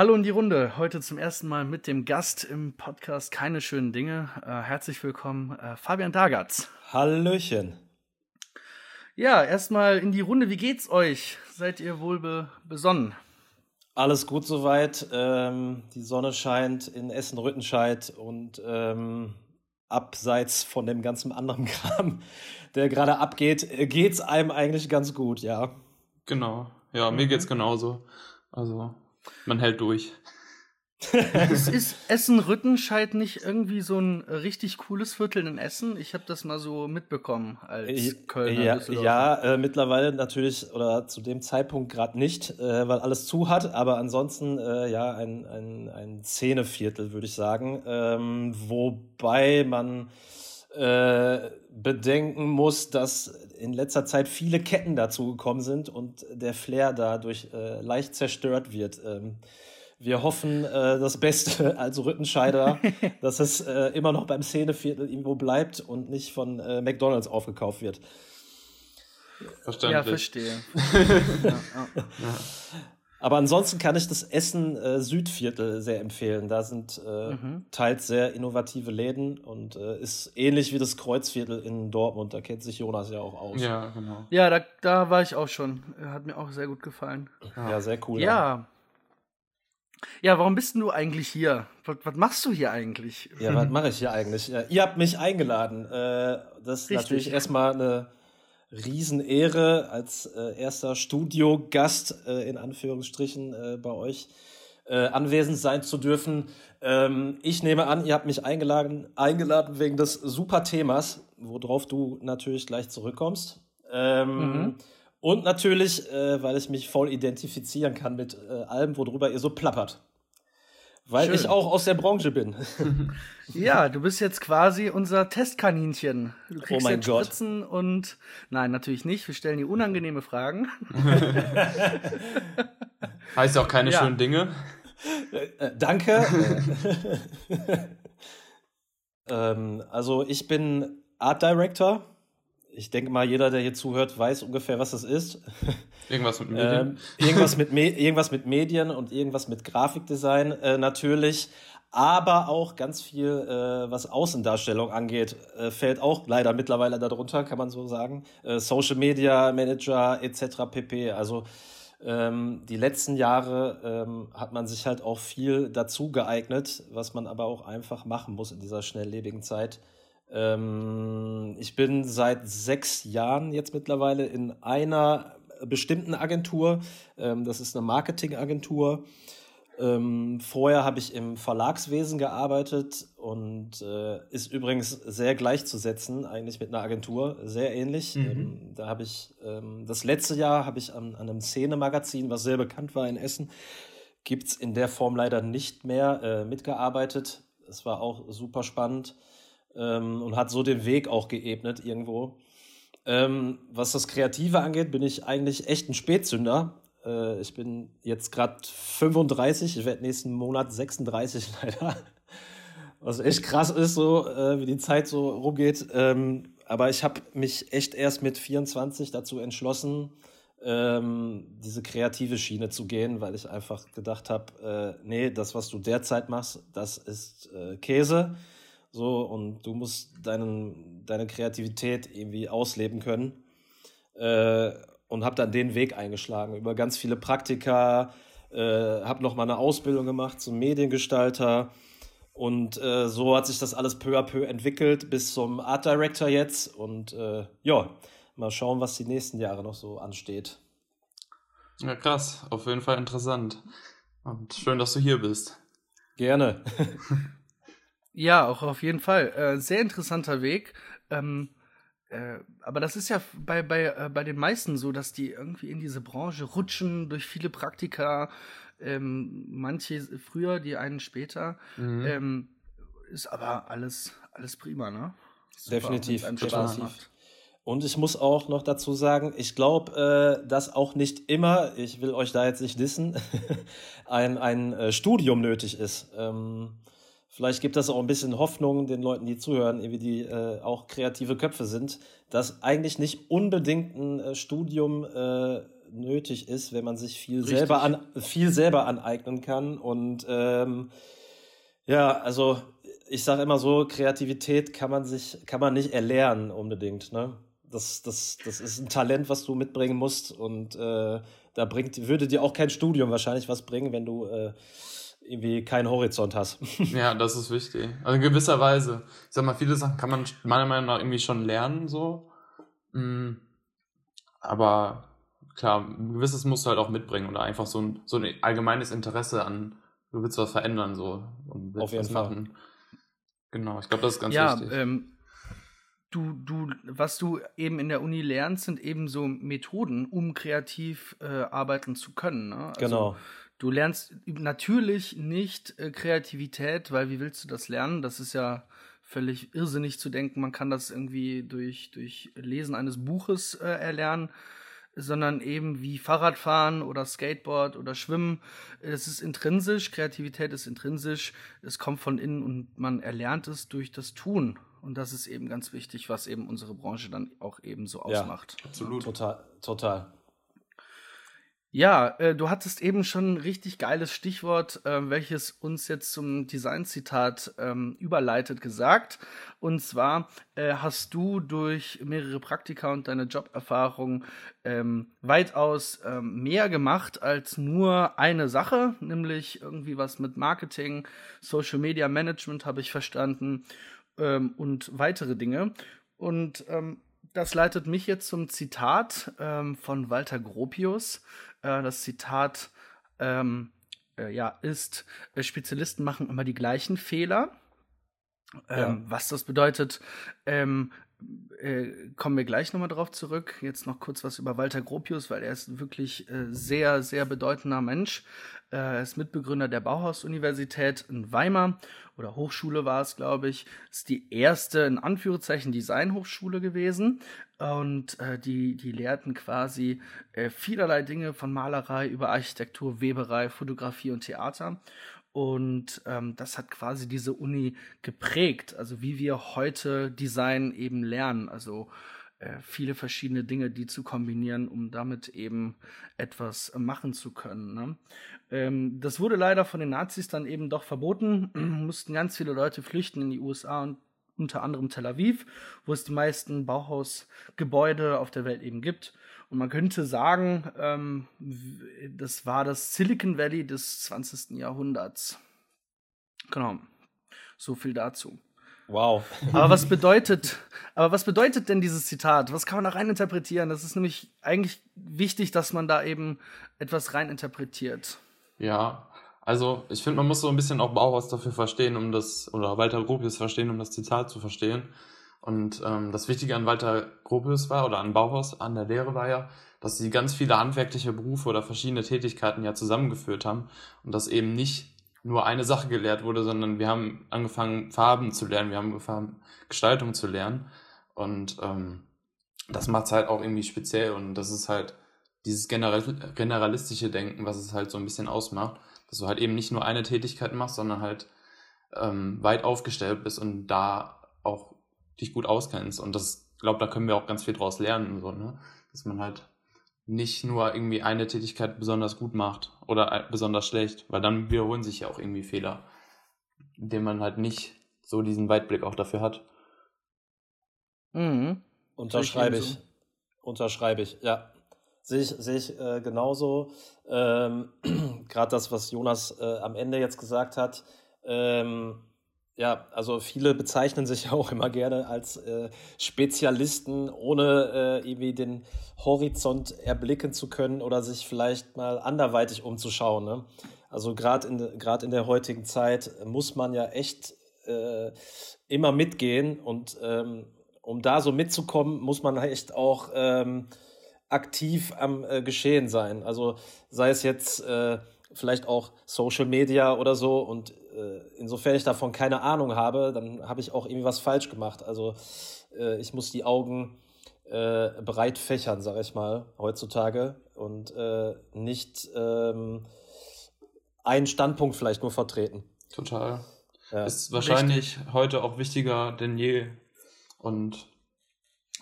Hallo in die Runde. Heute zum ersten Mal mit dem Gast im Podcast Keine schönen Dinge. Äh, herzlich willkommen, äh, Fabian Dagatz. Hallöchen. Ja, erstmal in die Runde. Wie geht's euch? Seid ihr wohl be besonnen? Alles gut soweit. Ähm, die Sonne scheint in Essen-Rüttenscheid und ähm, abseits von dem ganzen anderen Kram, der gerade abgeht, geht's einem eigentlich ganz gut, ja. Genau. Ja, mir geht's genauso. Also man hält durch. ist, ist Essen-Rüttenscheid nicht irgendwie so ein richtig cooles Viertel in Essen? Ich habe das mal so mitbekommen als Kölner. Ja, ja äh, mittlerweile natürlich oder zu dem Zeitpunkt gerade nicht, äh, weil alles zu hat, aber ansonsten äh, ja ein, ein, ein Szeneviertel, würde ich sagen. Ähm, wobei man äh, bedenken muss, dass in letzter Zeit viele Ketten dazu gekommen sind und der Flair dadurch äh, leicht zerstört wird. Ähm, wir hoffen äh, das Beste als Rüttenscheider, dass es äh, immer noch beim Szeneviertel irgendwo bleibt und nicht von äh, McDonalds aufgekauft wird. Verständlich. Ja, verstehe. ja, ja. Ja. Aber ansonsten kann ich das Essen äh, Südviertel sehr empfehlen. Da sind äh, mhm. teils sehr innovative Läden und äh, ist ähnlich wie das Kreuzviertel in Dortmund. Da kennt sich Jonas ja auch aus. Ja, genau. Ja, da, da war ich auch schon. Hat mir auch sehr gut gefallen. Ja, sehr cool. Ja. Ja, warum bist du eigentlich hier? Was, was machst du hier eigentlich? Ja, was mache ich hier eigentlich? Ja, ihr habt mich eingeladen. Äh, das ist Richtig. natürlich erstmal eine Riesenehre, als äh, erster Studiogast äh, in Anführungsstrichen äh, bei euch äh, anwesend sein zu dürfen. Ähm, ich nehme an, ihr habt mich eingeladen, eingeladen wegen des super Themas, worauf du natürlich gleich zurückkommst. Ähm, mhm. Und natürlich, äh, weil ich mich voll identifizieren kann mit äh, allem, worüber ihr so plappert. Weil Schön. ich auch aus der Branche bin. ja, du bist jetzt quasi unser Testkaninchen. Du oh kriegst oh mein jetzt Spritzen Gott. und nein, natürlich nicht. Wir stellen dir unangenehme Fragen. heißt auch keine ja. schönen Dinge. Äh, danke. ähm, also ich bin Art Director ich denke mal, jeder, der hier zuhört, weiß ungefähr, was das ist. Irgendwas mit Medien. Ähm, irgendwas, mit Me irgendwas mit Medien und irgendwas mit Grafikdesign äh, natürlich. Aber auch ganz viel, äh, was Außendarstellung angeht, äh, fällt auch leider mittlerweile darunter, kann man so sagen. Äh, Social Media Manager etc. pp. Also ähm, die letzten Jahre ähm, hat man sich halt auch viel dazu geeignet, was man aber auch einfach machen muss in dieser schnelllebigen Zeit. Ähm, ich bin seit sechs Jahren jetzt mittlerweile in einer bestimmten Agentur. Ähm, das ist eine Marketingagentur. Ähm, vorher habe ich im Verlagswesen gearbeitet und äh, ist übrigens sehr gleichzusetzen eigentlich mit einer Agentur, sehr ähnlich. Mhm. Ähm, da habe ich ähm, das letzte Jahr habe ich an, an einem Szene-Magazin, was sehr bekannt war in Essen, gibt es in der Form leider nicht mehr äh, mitgearbeitet. Es war auch super spannend ähm, und hat so den Weg auch geebnet irgendwo. Ähm, was das Kreative angeht, bin ich eigentlich echt ein Spätzünder. Äh, ich bin jetzt gerade 35, ich werde nächsten Monat 36 leider. Was echt krass ist, so äh, wie die Zeit so rumgeht. Ähm, aber ich habe mich echt erst mit 24 dazu entschlossen, ähm, diese kreative Schiene zu gehen, weil ich einfach gedacht habe, äh, nee, das, was du derzeit machst, das ist äh, Käse. So, und du musst deinen, deine Kreativität irgendwie ausleben können. Äh, und habe dann den Weg eingeschlagen über ganz viele Praktika, äh, habe noch mal eine Ausbildung gemacht zum Mediengestalter. Und äh, so hat sich das alles peu à peu entwickelt bis zum Art Director jetzt. Und äh, ja, mal schauen, was die nächsten Jahre noch so ansteht. Ja, krass. Auf jeden Fall interessant. Und schön, dass du hier bist. Gerne. Ja, auch auf jeden Fall. Äh, sehr interessanter Weg. Ähm, äh, aber das ist ja bei, bei, äh, bei den meisten so, dass die irgendwie in diese Branche rutschen durch viele Praktika. Ähm, manche früher, die einen später. Mhm. Ähm, ist aber alles, alles prima, ne? Super, definitiv, definitiv. Und ich muss auch noch dazu sagen, ich glaube, äh, dass auch nicht immer, ich will euch da jetzt nicht wissen, ein, ein äh, Studium nötig ist. Ähm, Vielleicht gibt das auch ein bisschen Hoffnung den Leuten, die zuhören, irgendwie die äh, auch kreative Köpfe sind, dass eigentlich nicht unbedingt ein äh, Studium äh, nötig ist, wenn man sich viel selber an viel selber aneignen kann. Und ähm, ja, also ich sage immer so, Kreativität kann man sich, kann man nicht erlernen unbedingt. Ne? Das, das, das ist ein Talent, was du mitbringen musst. Und äh, da bringt, würde dir auch kein Studium wahrscheinlich was bringen, wenn du äh, irgendwie keinen Horizont hast. ja, das ist wichtig. Also in gewisser Weise. Ich sag mal, viele Sachen kann man meiner Meinung nach irgendwie schon lernen, so. Mm. Aber klar, ein gewisses musst du halt auch mitbringen oder einfach so ein, so ein allgemeines Interesse an, du willst was verändern, so. Und willst Auf jeden was Fall. machen. Genau, ich glaube, das ist ganz ja, wichtig. ähm, du, du, was du eben in der Uni lernst, sind eben so Methoden, um kreativ äh, arbeiten zu können. Ne? Also, genau. Du lernst natürlich nicht äh, Kreativität, weil wie willst du das lernen? Das ist ja völlig irrsinnig zu denken, man kann das irgendwie durch, durch Lesen eines Buches äh, erlernen, sondern eben wie Fahrradfahren oder Skateboard oder Schwimmen. Es ist intrinsisch, Kreativität ist intrinsisch, es kommt von innen und man erlernt es durch das Tun. Und das ist eben ganz wichtig, was eben unsere Branche dann auch eben so Ja. ausmacht. Absolut. Total, total. Ja, äh, du hattest eben schon ein richtig geiles Stichwort, äh, welches uns jetzt zum Designzitat ähm, überleitet, gesagt. Und zwar äh, hast du durch mehrere Praktika und deine Joberfahrung ähm, weitaus ähm, mehr gemacht als nur eine Sache, nämlich irgendwie was mit Marketing, Social Media Management habe ich verstanden ähm, und weitere Dinge. Und ähm, das leitet mich jetzt zum Zitat ähm, von Walter Gropius. Äh, das Zitat ähm, äh, ja, ist, äh, Spezialisten machen immer die gleichen Fehler. Ähm, Ja. Was das bedeutet, ähm, äh, kommen wir gleich nochmal drauf zurück. Jetzt noch kurz was über Walter Gropius, weil er ist wirklich äh, sehr, sehr bedeutender Mensch. Äh, er ist Mitbegründer der Bauhaus-Universität in Weimar oder Hochschule war es, glaube ich. Ist die erste, in Anführungszeichen, Designhochschule gewesen. Und äh, die, die lehrten quasi äh, vielerlei Dinge von Malerei über Architektur, Weberei, Fotografie und Theater. Und ähm, das hat quasi diese Uni geprägt, also wie wir heute Design eben lernen. Also äh, viele verschiedene Dinge, die zu kombinieren, um damit eben etwas machen zu können. Ne? Ähm, das wurde leider von den Nazis dann eben doch verboten. Mussten ganz viele Leute flüchten in die USA und unter anderem Tel Aviv, wo es die meisten Bauhausgebäude auf der Welt eben gibt. Und man könnte sagen, ähm, das war das Silicon Valley des 20. Jahrhunderts. Genau. So viel dazu. Wow. Aber was bedeutet, aber was bedeutet denn dieses Zitat? Was kann man da rein interpretieren? Das ist nämlich eigentlich wichtig, dass man da eben etwas rein interpretiert. Ja, also ich finde, man muss so ein bisschen auch Bauhaus dafür verstehen, um das, oder Walter Gropius verstehen, um das Zitat zu verstehen. Und ähm, das Wichtige an Walter Gropius war, oder an Bauhaus, an der Lehre war ja, dass sie ganz viele handwerkliche Berufe oder verschiedene Tätigkeiten ja zusammengeführt haben und dass eben nicht nur eine Sache gelehrt wurde, sondern wir haben angefangen, Farben zu lernen, wir haben angefangen, Gestaltung zu lernen. Und ähm, das macht es halt auch irgendwie speziell und das ist halt dieses general generalistische Denken, was es halt so ein bisschen ausmacht, dass du halt eben nicht nur eine Tätigkeit machst, sondern halt ähm, weit aufgestellt bist und da auch dich gut auskennst. Und das, glaube da können wir auch ganz viel draus lernen, so, ne? Dass man halt nicht nur irgendwie eine Tätigkeit besonders gut macht oder äh, besonders schlecht, weil dann wiederholen sich ja auch irgendwie Fehler, indem man halt nicht so diesen Weitblick auch dafür hat. Mhm. Unterschreibe ich. Unterschreibe ich, ja. Sehe ich, sehe ich äh, genauso. Ähm, Gerade das, was Jonas äh, am Ende jetzt gesagt hat. Ähm, ja, also viele bezeichnen sich ja auch immer gerne als äh, Spezialisten, ohne äh, irgendwie den Horizont erblicken zu können oder sich vielleicht mal anderweitig umzuschauen. Ne? Also gerade in, gerade in der heutigen Zeit muss man ja echt äh, immer mitgehen und ähm, um da so mitzukommen, muss man echt auch ähm, aktiv am äh, Geschehen sein. Also sei es jetzt äh, vielleicht auch Social Media oder so und äh, insofern ich davon keine Ahnung habe, dann habe ich auch irgendwie was falsch gemacht. Also äh, ich muss die Augen äh, breit fächern, sage ich mal, heutzutage und äh, nicht ähm, einen Standpunkt vielleicht nur vertreten. Total. Ja. Ist wahrscheinlich heute auch wichtiger denn je. Und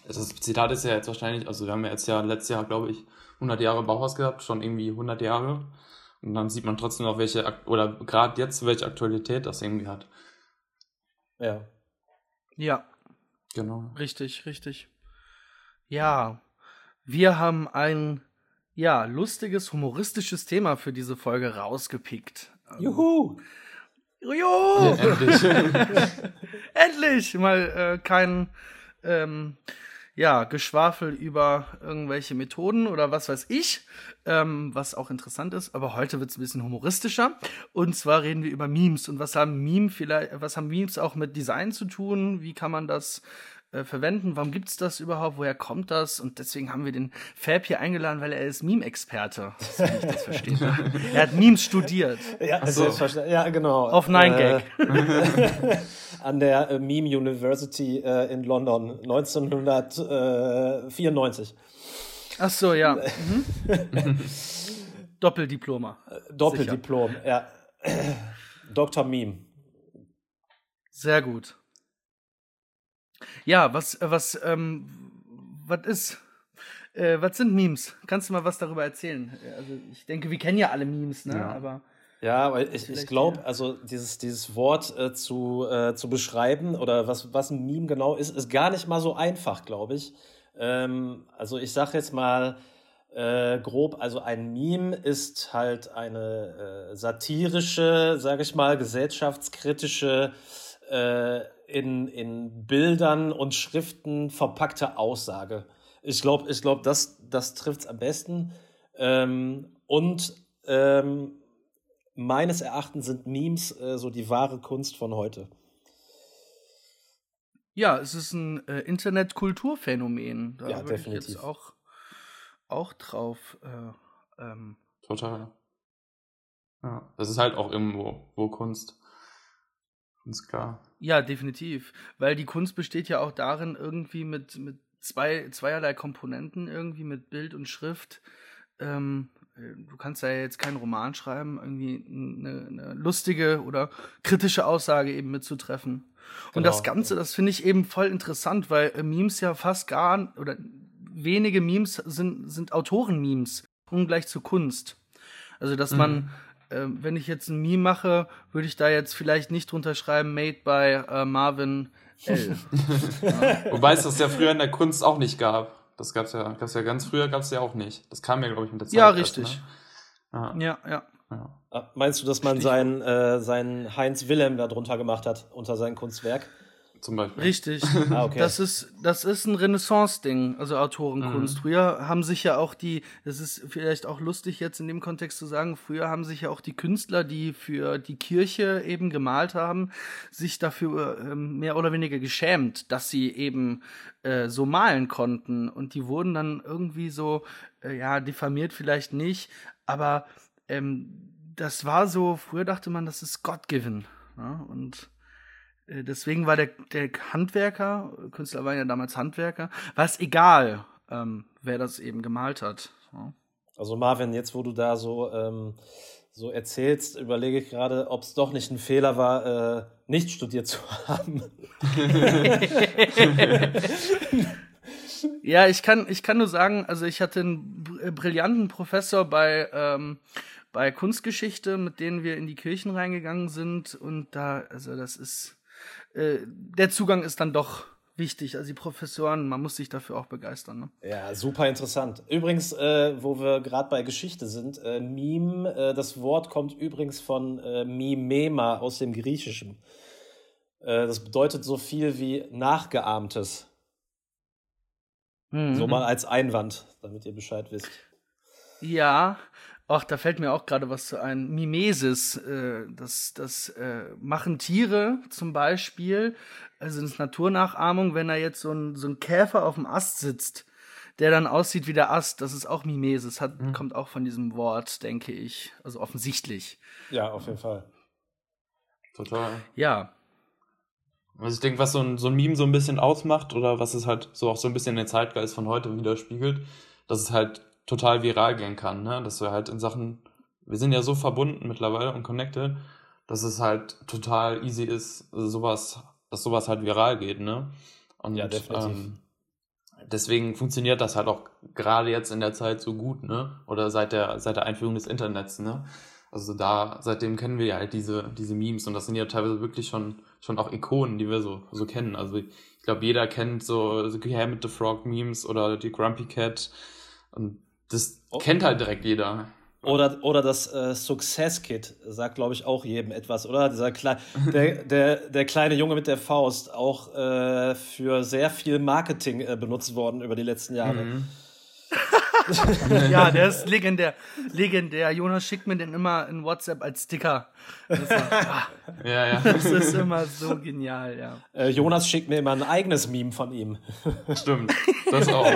Das Zitat ist ja jetzt wahrscheinlich, also wir haben ja jetzt ja letztes Jahr, glaube ich, 100 Jahre Bauhaus gehabt, schon irgendwie 100 Jahre. Und dann sieht man trotzdem noch, welche, oder gerade jetzt, welche Aktualität das irgendwie hat. Ja. Ja. Genau. Richtig, richtig. Ja, wir haben ein ja, lustiges, humoristisches Thema für diese Folge rausgepickt. Ähm, Juhu! Juhu! Ja, endlich. endlich! Mal äh, kein ähm, ja, Geschwafel über irgendwelche Methoden oder was weiß ich, ähm, was auch interessant ist. Aber heute wird es ein bisschen humoristischer. Und zwar reden wir über Memes. Und was haben Meme vielleicht, was haben Memes auch mit Design zu tun? Wie kann man das äh, verwenden. Warum gibt es das überhaupt? Woher kommt das? Und deswegen haben wir den Fab hier eingeladen, weil er ist Meme-Experte. Ich das verstehe. er hat Memes studiert. Ja, so. ja genau. Auf 9gag. Äh, an der äh, Meme University äh, in London 1994. Ach so, ja. Mhm. Doppeldiploma. Doppeldiplom, Sicher. ja. Dr. Meme. Sehr gut. Ja, was, äh, was, ähm, was ist, äh, was sind Memes? Kannst du mal was darüber erzählen? Also ich denke, wir kennen ja alle Memes, ne? Ja. Aber ja, weil ich, ich glaube, also dieses, dieses Wort äh, zu, äh, zu beschreiben oder was, was ein Meme genau ist, ist gar nicht mal so einfach, glaube ich. Ähm, also ich sage jetzt mal äh, grob, also ein Meme ist halt eine äh, satirische, sage ich mal, gesellschaftskritische äh, in, in Bildern und Schriften verpackte Aussage. Ich glaube, ich glaub, das, das trifft es am besten. Ähm, und ähm, meines Erachtens sind Memes äh, so die wahre Kunst von heute. Ja, es ist ein äh, Internet-Kulturphänomen. Da ja, definitiv. Ich jetzt auch, auch drauf. Äh, ähm. Total. Ja, das ist halt auch irgendwo wo Kunst. Ganz klar. Ja, definitiv. Weil die Kunst besteht ja auch darin, irgendwie mit, mit zwei, zweierlei Komponenten, irgendwie mit Bild und Schrift. Ähm, du kannst ja jetzt keinen Roman schreiben, irgendwie eine, eine lustige oder kritische Aussage eben mitzutreffen. Genau. Und das Ganze, das finde ich eben voll interessant, weil äh, Memes ja fast gar oder wenige Memes sind, sind Autoren-Memes, ungleich zu Kunst. Also, dass mhm. Ähm, wenn ich jetzt ein Meme mache, würde ich da jetzt vielleicht nicht drunter schreiben, made by äh, Marvin L. ja. Wobei es das ja früher in der Kunst auch nicht gab. Das gab's ja, gab's ja ganz früher, gab's ja auch nicht. Das kam ja, glaube ich, mit der Zeit. Ja, richtig. Erst, ne? ja. ja, ja. ja. Ah, meinst du, dass man seinen, äh, seinen Heinz Wilhelm da drunter gemacht hat, unter sein Kunstwerk? Zum Beispiel. Richtig. ah, okay. Das ist, das ist ein Renaissance-Ding, also Autorenkunst. Mhm. Früher haben sich ja auch die, das ist vielleicht auch lustig jetzt in dem Kontext zu sagen, früher haben sich ja auch die Künstler, die für die Kirche eben gemalt haben, sich dafür ähm, mehr oder weniger geschämt, dass sie eben äh, so malen konnten. Und die wurden dann irgendwie so, äh, ja, diffamiert vielleicht nicht, aber ähm, das war so, früher dachte man, das ist God-given. Ja? Und deswegen war der, der Handwerker, Künstler waren ja damals Handwerker, war es egal, ähm, wer das eben gemalt hat. Ja. Also Marvin, jetzt wo du da so, ähm, so erzählst, überlege ich gerade, ob es doch nicht ein Fehler war, äh, nicht studiert zu haben. ja, ich kann, ich kann nur sagen, also ich hatte einen brillanten Professor bei, ähm, bei Kunstgeschichte, mit denen wir in die Kirchen reingegangen sind und da, also das ist äh, der Zugang ist dann doch wichtig. Also die Professoren, man muss sich dafür auch begeistern. Ne? Ja, super interessant. Übrigens, äh, wo wir gerade bei Geschichte sind, äh, Meme, äh, das Wort kommt übrigens von äh, Mimema aus dem Griechischen. Äh, das bedeutet so viel wie Nachgeahmtes. Mhm. So mal als Einwand, damit ihr Bescheid wisst. Ja, Ach, da fällt mir auch gerade was zu ein. Mimesis, äh, das, das äh, machen Tiere zum Beispiel, also das ist Naturnachahmung, wenn er jetzt so ein, so ein Käfer auf dem Ast sitzt, der dann aussieht wie der Ast, das ist auch Mimesis, hat, mhm. kommt auch von diesem Wort, denke ich. Also offensichtlich. Ja, auf jeden Fall. Total. Ja. Also ich denke, was so ein, so ein Meme so ein bisschen ausmacht oder was es halt so auch so ein bisschen den Zeitgeist von heute widerspiegelt, dass es halt total viral gehen kann, ne? Dass wir halt in Sachen, wir sind ja so verbunden mittlerweile und connected, dass es halt total easy ist, sowas, dass sowas halt viral geht, ne? Und, ja, definitiv. Ähm, deswegen funktioniert das halt auch gerade jetzt in der Zeit so gut, ne? Oder seit der, seit der Einführung des Internets, ne? Also da, seitdem kennen wir ja halt diese, diese Memes und das sind ja teilweise wirklich schon, schon auch Ikonen, die wir so, so kennen. Also ich glaube, jeder kennt so, so Kermit the Frog Memes oder die Grumpy Cat und das oh. kennt halt direkt jeder. Oder, oder das äh, Success Kit sagt, glaube ich, auch jedem etwas, oder? Dieser Kle der, der, der kleine Junge mit der Faust, auch äh, für sehr viel Marketing äh, benutzt worden über die letzten Jahre. Mhm. ja, der ist legendär. Legendär. Jonas schickt mir den immer in WhatsApp als Sticker. Das ist, ah, ja, ja. Das ist immer so genial, ja. Äh, Jonas schickt mir immer ein eigenes Meme von ihm. Stimmt, das auch.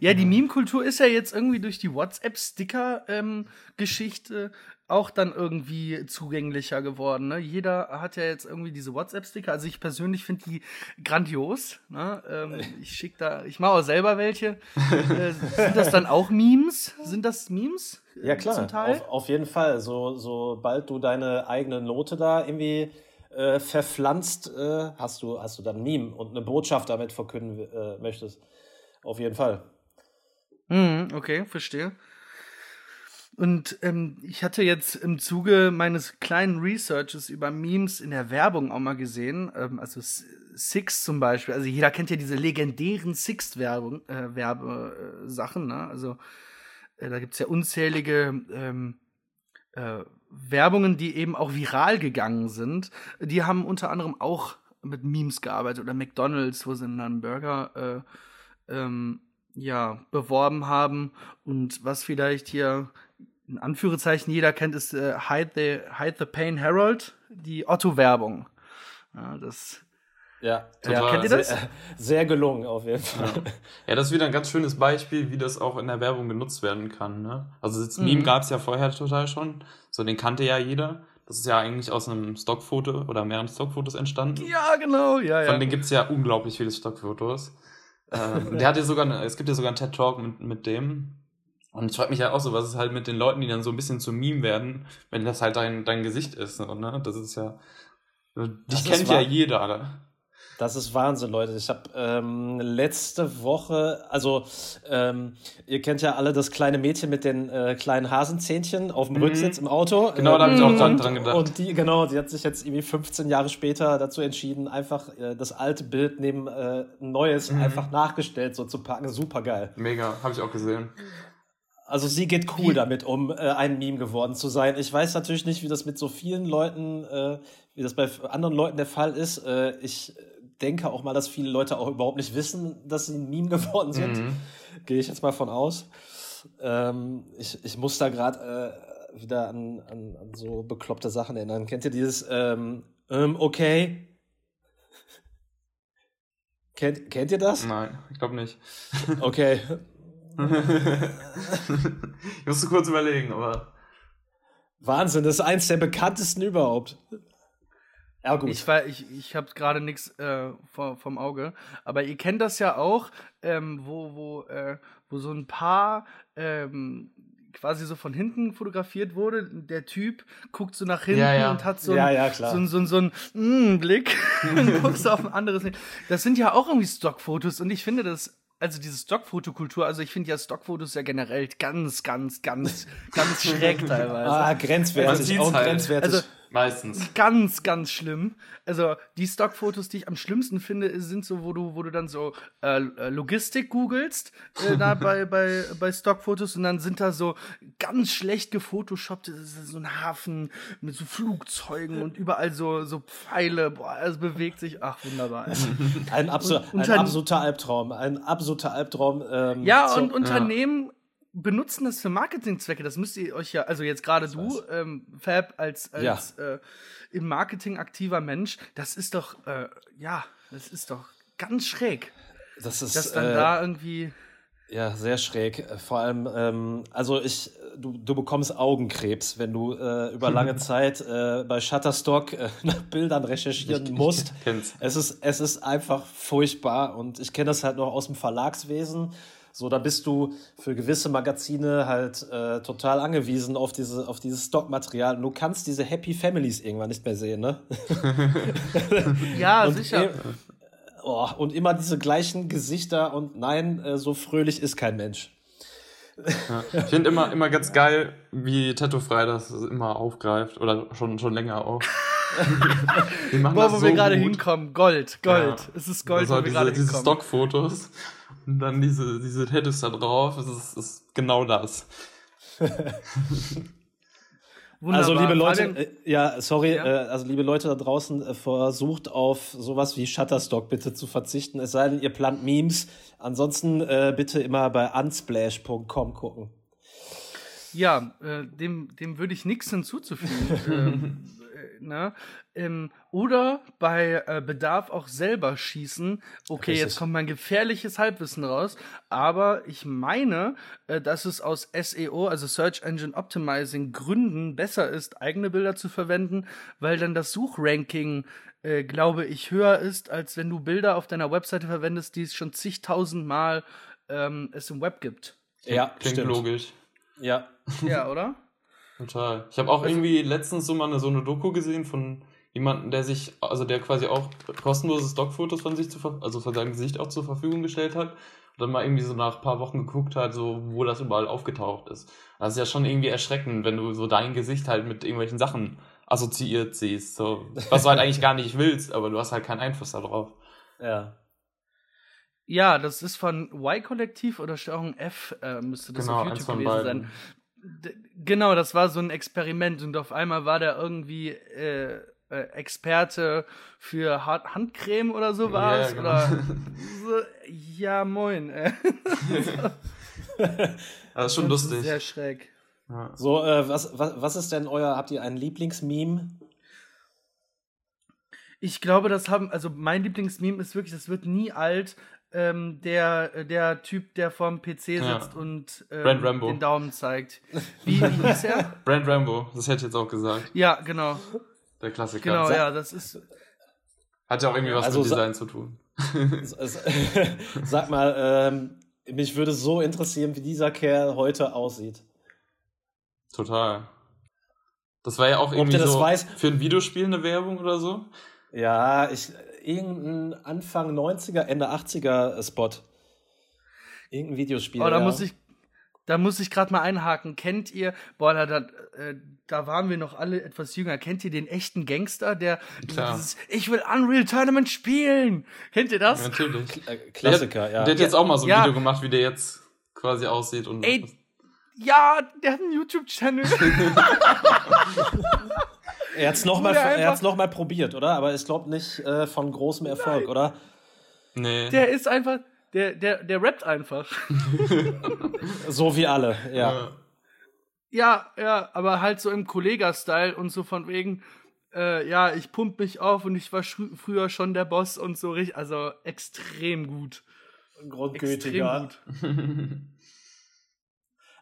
ja, die Meme-Kultur ist ja jetzt irgendwie durch die WhatsApp-Sticker-Geschichte ähm, auch dann irgendwie zugänglicher geworden. Ne? Jeder hat ja jetzt irgendwie diese WhatsApp-Sticker. Also ich persönlich finde die grandios. Ne? Ähm, ich schicke da, ich mache auch selber welche. äh, sind das dann auch Memes? Sind das Memes? Äh, ja klar, auf, auf, jeden Fall. So, sobald du deine eigene Note da irgendwie äh, verpflanzt, äh, hast du hast du dann ein Meme und eine Botschaft damit verkünden äh, möchtest. Auf jeden Fall. Mhm, okay, verstehe. Und ähm, ich hatte jetzt im Zuge meines kleinen Researches über Memes in der Werbung auch mal gesehen, ähm, also Six zum Beispiel, also jeder kennt ja diese legendären Six-Werbung, äh, Werbesachen, ne? Also äh, da gibt's ja unzählige ähm, äh, Werbungen, die eben auch viral gegangen sind. Die haben unter anderem auch mit Memes gearbeitet oder McDonalds, wo sie einen Burger äh, ähm, ja, beworben haben und was vielleicht hier in Anführungszeichen jeder kennt, ist äh, Hide, the, Hide the Pain Herald, die Otto-Werbung. Ja, das. Ja, ja, kennt ihr das? Sehr, sehr, gelungen auf jeden Fall. Ja. ja. das ist wieder ein ganz schönes Beispiel, wie das auch in der Werbung genutzt werden kann. Ne? Also das mhm. Meme gab es ja vorher total schon. So, den kannte ja jeder. Das ist ja eigentlich aus einem Stockfoto oder mehreren Stockfotos entstanden. Ja, genau, ja, ja. Von denen gibt es ja unglaublich viele Stockfotos. ähm, der hat ja sogar, es gibt ja sogar einen TED-Talk mit, mit dem. Und ich frage mich ja auch so, was ist halt mit den Leuten, die dann so ein bisschen zum Meme werden, wenn das halt dein, dein Gesicht ist. Ne? Das ist ja. Dich kennt ja jeder. Ne? Das ist Wahnsinn, Leute. Ich habe ähm, letzte Woche, also ähm, ihr kennt ja alle das kleine Mädchen mit den äh, kleinen Hasenzähnchen auf dem mhm. Rücksitz im Auto. Genau, da habe ich auch dran, dran gedacht. Und die, genau, die hat sich jetzt irgendwie 15 Jahre später dazu entschieden, einfach äh, das alte Bild neben äh, ein neues mhm. einfach nachgestellt so zu packen. Super geil. Mega, habe ich auch gesehen. Also sie geht cool damit um, äh, ein Meme geworden zu sein. Ich weiß natürlich nicht, wie das mit so vielen Leuten, äh, wie das bei anderen Leuten der Fall ist. Äh, ich denke auch mal, dass viele Leute auch überhaupt nicht wissen, dass sie ein Meme geworden sind. Mhm. Gehe ich jetzt mal von aus. Ähm, ich, ich muss da gerade äh, wieder an, an, an so bekloppte Sachen erinnern. Kennt ihr dieses ähm, ähm, okay? kennt, kennt ihr das? Nein, ich glaube nicht. okay. ich musste kurz überlegen, aber. Wahnsinn, das ist eins der bekanntesten überhaupt. Ja, gut. Ich, ich, ich habe gerade nichts äh, vom, vom Auge, aber ihr kennt das ja auch, ähm, wo, wo, äh, wo so ein Paar ähm, quasi so von hinten fotografiert wurde. Der Typ guckt so nach hinten ja, ja. und hat so, ja, ja, so, so, so, so einen mm, Blick und guckst auf ein anderes. Das sind ja auch irgendwie Stockfotos und ich finde das also diese Stockfotokultur, also ich finde ja Stockfotos ja generell ganz, ganz, ganz, ganz schräg teilweise. Ah, grenzwertig, auch halt. grenzwertig. Also, Meistens. Ganz, ganz schlimm. Also die Stockfotos, die ich am schlimmsten finde, sind so, wo du, wo du dann so äh, äh Logistik googelst, äh, da bei, bei, bei Stockfotos und dann sind da so ganz schlecht gefotoshoppt, so ein Hafen mit so Flugzeugen und überall so, so Pfeile, boah, es bewegt sich, ach wunderbar. ein, und, ein absoluter Albtraum, ein absoluter Albtraum. Ähm, ja, und Unternehmen benutzen das für Marketingzwecke. Das müsst ihr euch ja, also jetzt gerade du, ähm, Fab, als, als ja. äh, im Marketing aktiver Mensch, das ist doch, äh, ja, das ist doch ganz schräg. Das ist. Dass dann äh, da irgendwie. Ja, sehr schräg. Vor allem, ähm, also ich, du, du bekommst Augenkrebs, wenn du äh, über lange Zeit äh, bei Shutterstock äh, nach Bildern recherchieren ich, musst. Ich es ist, es ist einfach furchtbar und ich kenne das halt noch aus dem Verlagswesen so, da bist du für gewisse Magazine halt äh, total angewiesen auf, diese, auf dieses Stockmaterial. Und du kannst diese Happy Families irgendwann nicht mehr sehen, ne? ja, und sicher. E oh, und immer diese gleichen Gesichter und nein, äh, so fröhlich ist kein Mensch. Ja. Ich finde immer, immer ganz geil, wie Tattoo-Frei das immer aufgreift oder schon, schon länger auch. Boah, wo so wir gerade hinkommen. Gold, Gold. Ja. Es ist Gold, also wo wir gerade hinkommen. Diese Stockfotos und dann diese, diese Tattoos da drauf. Es ist, ist genau das. Also liebe Leute, äh, ja, sorry, ja? Äh, also liebe Leute da draußen, äh, versucht auf sowas wie Shutterstock bitte zu verzichten, es sei denn, ihr plant Memes. Ansonsten äh, bitte immer bei unsplash.com gucken. Ja, äh, dem, dem würde ich nichts hinzuzufügen. ne? Ähm, oder bei äh, Bedarf auch selber schießen. Okay, Richtig. jetzt kommt mein gefährliches Halbwissen raus, aber ich meine, äh, dass es aus SEO, also Search Engine Optimizing Gründen besser ist, eigene Bilder zu verwenden, weil dann das Suchranking äh, glaube ich, höher ist, als wenn du Bilder auf deiner Webseite verwendest, die es schon zigtausend Mal ähm, es im Web gibt. Ja, klingt stimmt. logisch. Ja. Ja, oder? Total. Ich habe auch also, irgendwie letztens so mal eine, so eine Doku gesehen von jemandem, der sich, also der quasi auch kostenlose Stockfotos von sich zu, also von seinem Gesicht auch zur Verfügung gestellt hat und dann mal irgendwie so nach ein paar Wochen geguckt hat, so wo das überall aufgetaucht ist. Das ist ja schon irgendwie erschreckend, wenn du so dein Gesicht halt mit irgendwelchen Sachen assoziiert siehst, so was du halt eigentlich gar nicht willst, aber du hast halt keinen Einfluss darauf. Ja. Ja, das ist von Y-Kollektiv oder Steuerung F, äh, müsste das genau, auf YouTube gewesen sein genau, das war so ein Experiment und auf einmal war der irgendwie äh, äh, Experte für Hand Handcreme oder sowas. Ja, genau. oder so, ja, moin. das ist schon das lustig. Ist sehr schräg. Ja. So, äh, was, was, was ist denn euer, habt ihr ein Lieblingsmeme? Ich glaube, das haben, also mein Lieblingsmeme ist wirklich, das wird nie alt, ähm, der, der Typ, der vorm PC sitzt ja. und ähm, den Daumen zeigt. Wie, wie hieß er? Brand Rambo, das hätte ich jetzt auch gesagt. Ja, genau. Der Klassiker. Genau, ja, das ist. Hat ja auch irgendwie was also, mit Design zu tun. Sag mal, ähm, mich würde so interessieren, wie dieser Kerl heute aussieht. Total. Das war ja auch irgendwie so weiß? für ein Videospiel eine Werbung oder so. Ja, ich, irgendein Anfang 90er, Ende 80er Spot. Irgendein Videospiel. Oh, da ja. muss ich, da muss ich gerade mal einhaken. Kennt ihr, boah, da, da, äh, da waren wir noch alle etwas jünger. Kennt ihr den echten Gangster, der dieses, ich will Unreal Tournament spielen? Kennt ihr das? Ja, natürlich. Äh, Klassiker, ja. Der hat jetzt auch mal so ein ja. Video gemacht, wie der jetzt quasi aussieht und. Ey, ja, der hat einen YouTube-Channel. Er hat es nochmal noch probiert, oder? Aber ich glaube nicht äh, von großem Erfolg, Nein. oder? Nee. Der ist einfach, der, der, der rappt einfach. so wie alle, ja. Ja, ja, aber halt so im Kollega-Style und so von wegen, äh, ja, ich pump mich auf und ich war früher schon der Boss und so richtig, also extrem gut. Grundgültiger. Extrem gut.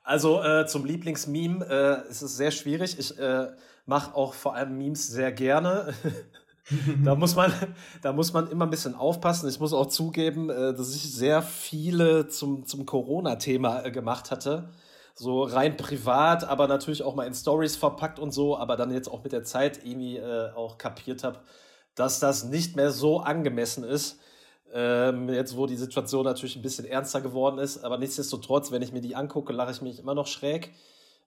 Also äh, zum Lieblingsmeme äh, ist es sehr schwierig. Ich äh, mache auch vor allem Memes sehr gerne. da, muss man, da muss man immer ein bisschen aufpassen. Ich muss auch zugeben, äh, dass ich sehr viele zum, zum Corona-Thema äh, gemacht hatte. So rein privat, aber natürlich auch mal in Stories verpackt und so, aber dann jetzt auch mit der Zeit irgendwie äh, auch kapiert habe, dass das nicht mehr so angemessen ist. Ähm, jetzt, wo die Situation natürlich ein bisschen ernster geworden ist, aber nichtsdestotrotz, wenn ich mir die angucke, lache ich mich immer noch schräg.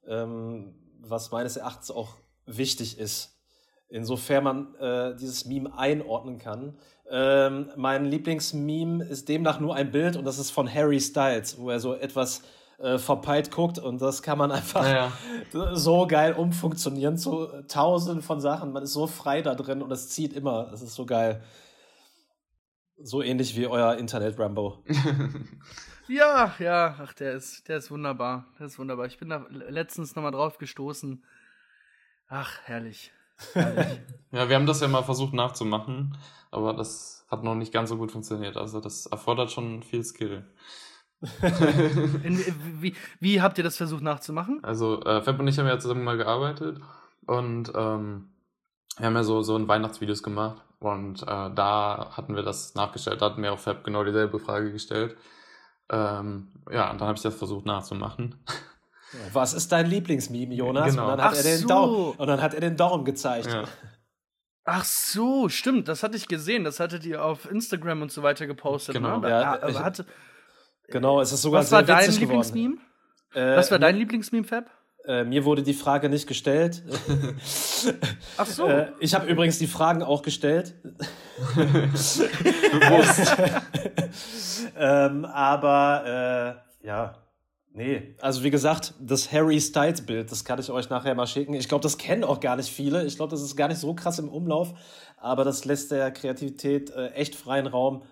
Ähm, was meines Erachtens auch wichtig ist. Insofern man äh, dieses Meme einordnen kann. Ähm, mein Lieblingsmeme ist demnach nur ein Bild und das ist von Harry Styles, wo er so etwas äh, verpeilt guckt und das kann man einfach ja, ja. so geil umfunktionieren zu tausenden von Sachen. Man ist so frei da drin und es zieht immer. Es ist so geil. So ähnlich wie euer Internet Rambo. ja, ja, ach, der ist, der ist wunderbar. Der ist wunderbar. Ich bin da letztens nochmal drauf gestoßen Ach, herrlich. herrlich. ja, wir haben das ja mal versucht nachzumachen, aber das hat noch nicht ganz so gut funktioniert. Also das erfordert schon viel Skill. In, wie, wie, habt ihr das versucht nachzumachen? Also äh, Fab und ich haben ja zusammen mal gearbeitet und ähm, wir haben ja so, so ein Weihnachtsvideos gemacht und äh, da hatten wir das nachgestellt. Da hatten wir auch Fab genau dieselbe Frage gestellt. Ähm, ja, und dann habe ich das versucht nachzumachen. Was ist dein Lieblingsmeme, Jonas? Genau. Und, dann hat er den so. Daumen, und dann hat er den Daumen gezeigt. Ja. Ach so, stimmt, das hatte ich gesehen. Das hattet ihr auf Instagram und so weiter gepostet. Genau, ne? ja, aber ich- hatte, Genau, es ist sogar was war sehr dein witzig geworden. Lieblingsmeme? Äh, Was war dein Lieblingsmeme, Fab? Äh, mir wurde die Frage nicht gestellt. Ach so. Äh, ich habe übrigens die Fragen auch gestellt. ähm, aber äh, ja, nee. Also wie gesagt, das Harry Styles Bild, das kann ich euch nachher mal schicken. Ich glaube, das kennen auch gar nicht viele. Ich glaube, das ist gar nicht so krass im Umlauf. Aber das lässt der Kreativität äh, echt freien Raum.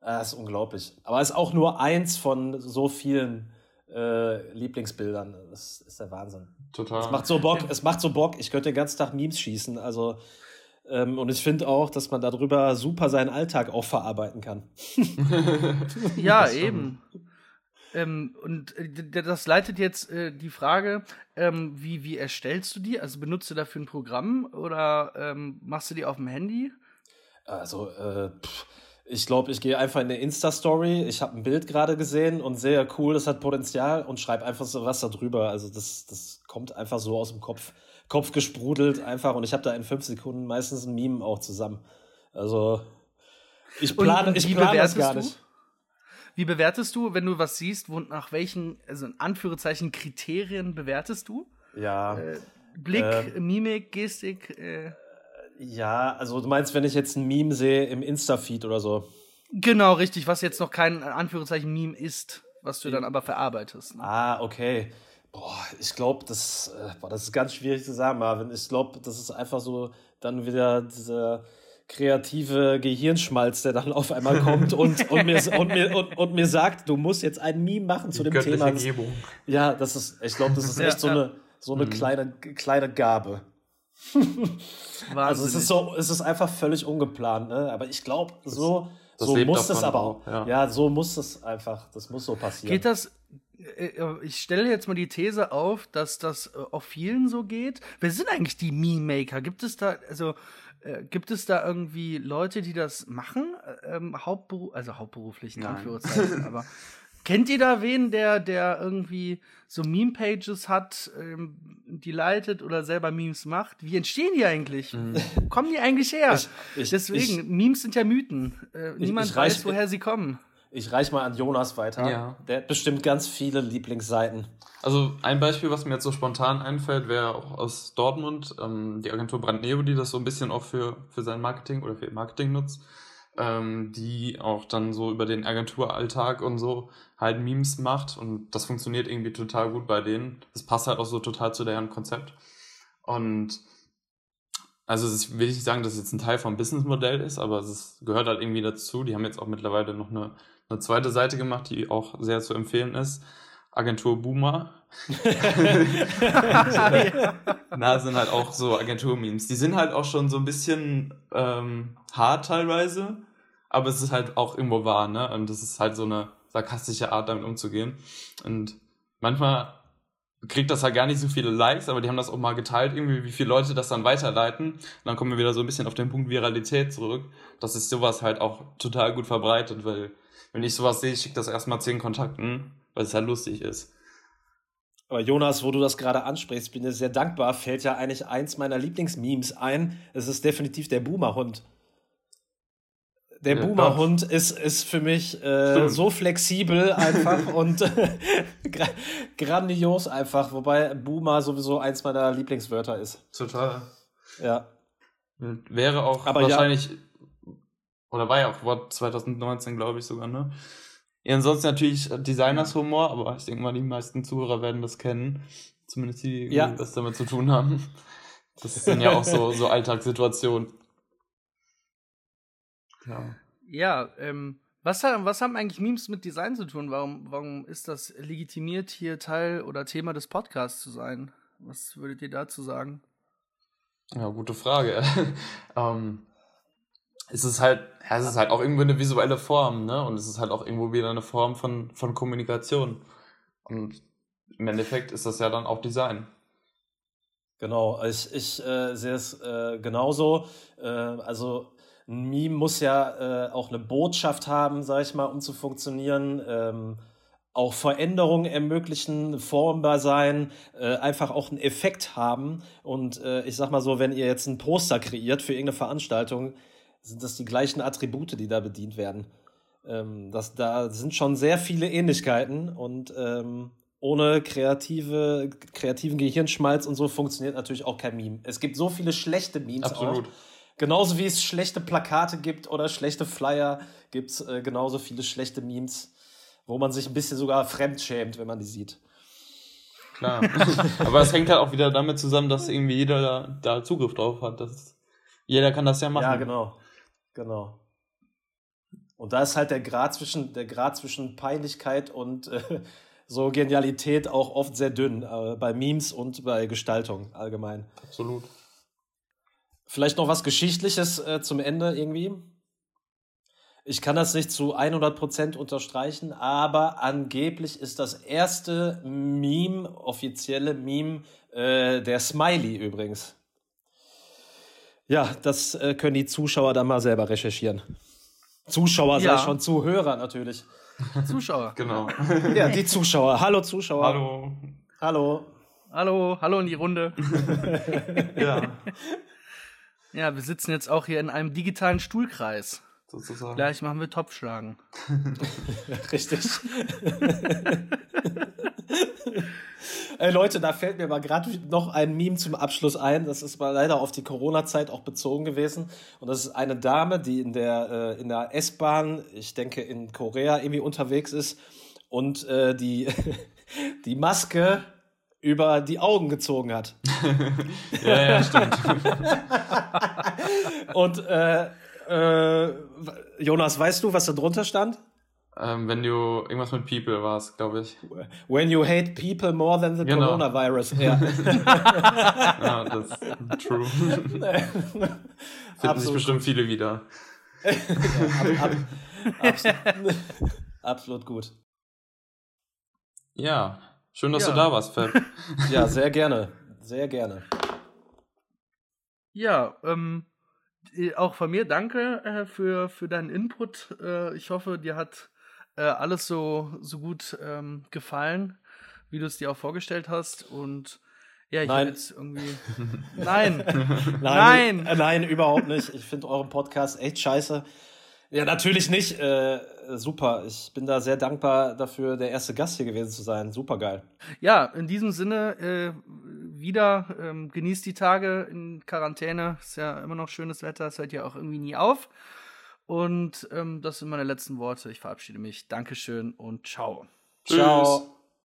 Äh, das ist unglaublich. Aber es ist auch nur eins von so vielen äh, Lieblingsbildern. Das ist der Wahnsinn. Total. Es macht so Bock, es macht so Bock. Ich könnte den ganzen Tag Memes schießen. Also, ähm, und ich finde auch, dass man darüber super seinen Alltag auch verarbeiten kann. Ja, eben. Ähm, und äh, das leitet jetzt äh, die Frage, ähm, wie, wie erstellst du die? Also benutzt du dafür ein Programm oder ähm, machst du die auf dem Handy? Also, äh, pff, ich glaube, ich gehe einfach in eine Insta-Story. Ich habe ein Bild gerade gesehen und sehe, cool, das hat Potenzial und schreibe einfach so was darüber. Also, das, das kommt einfach so aus dem Kopf, Kopf gesprudelt einfach. Und ich habe da in fünf Sekunden meistens ein Meme auch zusammen. Also, ich plane, ich plane das gar du? Wie bewertest du, wenn du was siehst, wo, nach welchen, also in Anführungszeichen, Kriterien bewertest du? Ja. Äh, Blick, Ähm. Mimik, Gestik, äh, Ja, also du meinst, wenn ich jetzt ein Meme sehe im Insta-Feed oder so. genau richtig, was jetzt noch kein in Anführungszeichen Meme ist, was du dann aber verarbeitest. Ne? Ah, okay. Boah, ich glaube, das, äh, boah, das ist ganz schwierig zu sagen, Marvin. Ich glaube, das ist einfach so dann wieder dieser kreative Gehirnschmalz, der dann auf einmal kommt und, und, mir, und, mir, und, und mir sagt, du musst jetzt ein Meme machen zu dem Göttliche Thema. Gebung. Ja, das ist, ich glaube, das ist Ja, echt so ja. eine, so eine kleine, kleine Gabe. Also es ist so, es ist einfach völlig ungeplant, ne? Aber ich glaube, so, das so muss es aber auch, ja. Ja. so muss es einfach, das muss so passieren. Geht das? äh, äh, Ich stelle jetzt mal die These auf, dass das äh, auf vielen so geht. Wer sind eigentlich die Meme-Maker? Gibt es da, also äh, gibt es da irgendwie Leute, die das machen? Äh, Ähm, Hauptberuf, also hauptberuflich in. Anführungszeichen, aber kennt ihr da wen, der, der irgendwie so Meme-Pages hat, ähm, die leitet oder selber Memes macht? Wie entstehen die eigentlich? Wo kommen die eigentlich her? Ich- ich- Deswegen, Memes sind ja Mythen. Äh, niemand ich weiß, woher sie kommen. Ich reich mal an Jonas weiter. Ja. Der hat bestimmt ganz viele Lieblingsseiten. Also ein Beispiel, was mir jetzt so spontan einfällt, wäre auch aus Dortmund, ähm, die Agentur Brandneo, die das so ein bisschen auch für, für sein Marketing oder für ihr Marketing nutzt, ähm, die auch dann so über den Agenturalltag und so halt Memes macht und das funktioniert irgendwie total gut bei denen. Das passt halt auch so total zu deren Konzept. Und also es ist, will ich nicht sagen, dass es jetzt ein Teil vom Businessmodell ist, aber es gehört halt irgendwie dazu. Die haben jetzt auch mittlerweile noch eine, eine zweite Seite gemacht, die auch sehr zu empfehlen ist. Agentur Boomer. Na, sind halt auch so Agentur-Memes. Die sind halt auch schon so ein bisschen ähm, hart teilweise, aber es ist halt auch irgendwo wahr, ne? Und das ist halt so eine sarkastische Art, damit umzugehen. Und manchmal kriegt das halt gar nicht so viele Likes, aber die haben das auch mal geteilt, irgendwie, wie viele Leute das dann weiterleiten. Und dann kommen wir wieder so ein bisschen auf den Punkt Viralität zurück. Das ist sowas halt auch total gut verbreitet, weil wenn ich sowas sehe, ich schicke das erstmal zehn Kontakten, weil es halt lustig ist. Aber Jonas, wo du das gerade ansprichst, bin ich sehr dankbar, fällt ja eigentlich eins meiner Lieblingsmemes ein. Es ist definitiv der Boomerhund. Der Ja, Boomerhund ist, ist für mich äh, so flexibel einfach und gra grandios einfach, wobei Boomer sowieso eins meiner Lieblingswörter ist. Total. Ja. Wäre auch Aber ja. Oder war ja auch Wort 2019, glaube ich sogar, ne? Ja, ansonsten natürlich Designers Humor, aber ich denke mal, die meisten Zuhörer werden das kennen. Zumindest die, die Ja. was damit zu tun haben. Das sind ja auch so, so Alltagssituationen. Ja. Ja, ähm, was, was haben eigentlich Memes mit Design zu tun? Warum, warum ist das legitimiert, hier Teil oder Thema des Podcasts zu sein? Was würdet ihr dazu sagen? Ja, gute Frage. ähm, es ist halt, ja, es ist halt auch irgendwo eine visuelle Form, ne? Und es ist halt auch irgendwo wieder eine Form von, von Kommunikation. Und im Endeffekt ist das ja dann auch Design. Genau, ich, ich äh, sehe es äh, genauso. Äh, also ein Meme muss ja äh, auch eine Botschaft haben, sag ich mal, um zu funktionieren. Ähm, auch Veränderungen ermöglichen, formbar sein, äh, einfach auch einen Effekt haben. Und äh, ich sag mal so, wenn ihr jetzt ein Poster kreiert für irgendeine Veranstaltung, sind das die gleichen Attribute, die da bedient werden. Ähm, das, da sind schon sehr viele Ähnlichkeiten und ähm, ohne kreative, kreativen Gehirnschmalz und so funktioniert natürlich auch kein Meme. Es gibt so viele schlechte Memes Absolut. auch. Genauso wie es schlechte Plakate gibt oder schlechte Flyer, gibt es äh, genauso viele schlechte Memes, wo man sich ein bisschen sogar fremdschämt, wenn man die sieht. Klar. Aber es hängt halt auch wieder damit zusammen, dass irgendwie jeder da, da Zugriff drauf hat. Das, jeder kann das ja machen. Ja, genau. Genau. Und da ist halt der Grad zwischen, der Grad zwischen Peinlichkeit und äh, so Genialität auch oft sehr dünn, äh, bei Memes und bei Gestaltung allgemein. Absolut. Vielleicht noch was Geschichtliches äh, zum Ende irgendwie. Ich kann das nicht zu 100% unterstreichen, aber angeblich ist das erste Meme, offizielle Meme, äh, der Smiley übrigens. Ja, das äh, können die Zuschauer dann mal selber recherchieren. Zuschauer Ja. sei schon Zuhörer natürlich. Zuschauer. Genau. Ja, die Zuschauer. Hallo Zuschauer. Hallo. Hallo. Hallo, hallo in die Runde. Ja, Ja, wir sitzen jetzt auch hier in einem digitalen Stuhlkreis. sozusagen. Gleich machen wir Topfschlagen. Richtig. Ey Leute, da fällt mir mal gerade noch ein Meme zum Abschluss ein. Das ist mal leider auf die Corona-Zeit auch bezogen gewesen. Und das ist eine Dame, die in der, äh, in der S-Bahn, ich denke in Korea, irgendwie unterwegs ist und äh, die, die Maske über die Augen gezogen hat. Ja, ja, stimmt. Und äh, äh, Jonas, weißt du, was da drunter stand? Ähm, wenn du irgendwas mit People warst, glaube ich. When you hate people more than the Genau. coronavirus. Ja. Ja, das ist true. Finden sich bestimmt viele wieder. Ab, ab, absolut, absolut gut. Ja, schön, dass Ja. du da warst, Fab. Ja, sehr gerne. Sehr gerne. Ja, ähm, äh, auch von mir danke äh, für, für deinen Input. Äh, ich hoffe, dir hat äh, alles so, so gut ähm, gefallen, wie du es dir auch vorgestellt hast. Und ja, ich Nein. habe jetzt irgendwie. Nein! Nein, Nein. Äh, nein, überhaupt nicht. Ich finde euren Podcast echt scheiße. Ja, natürlich nicht. Äh, super. Ich bin da sehr dankbar dafür, der erste Gast hier gewesen zu sein. Super geil. Ja, in diesem Sinne äh, wieder ähm, genießt die Tage in Quarantäne. Ist ja immer noch schönes Wetter, es hört ja auch irgendwie nie auf. Und ähm, das sind meine letzten Worte. Ich verabschiede mich. Dankeschön und ciao. Tschüss. Ciao.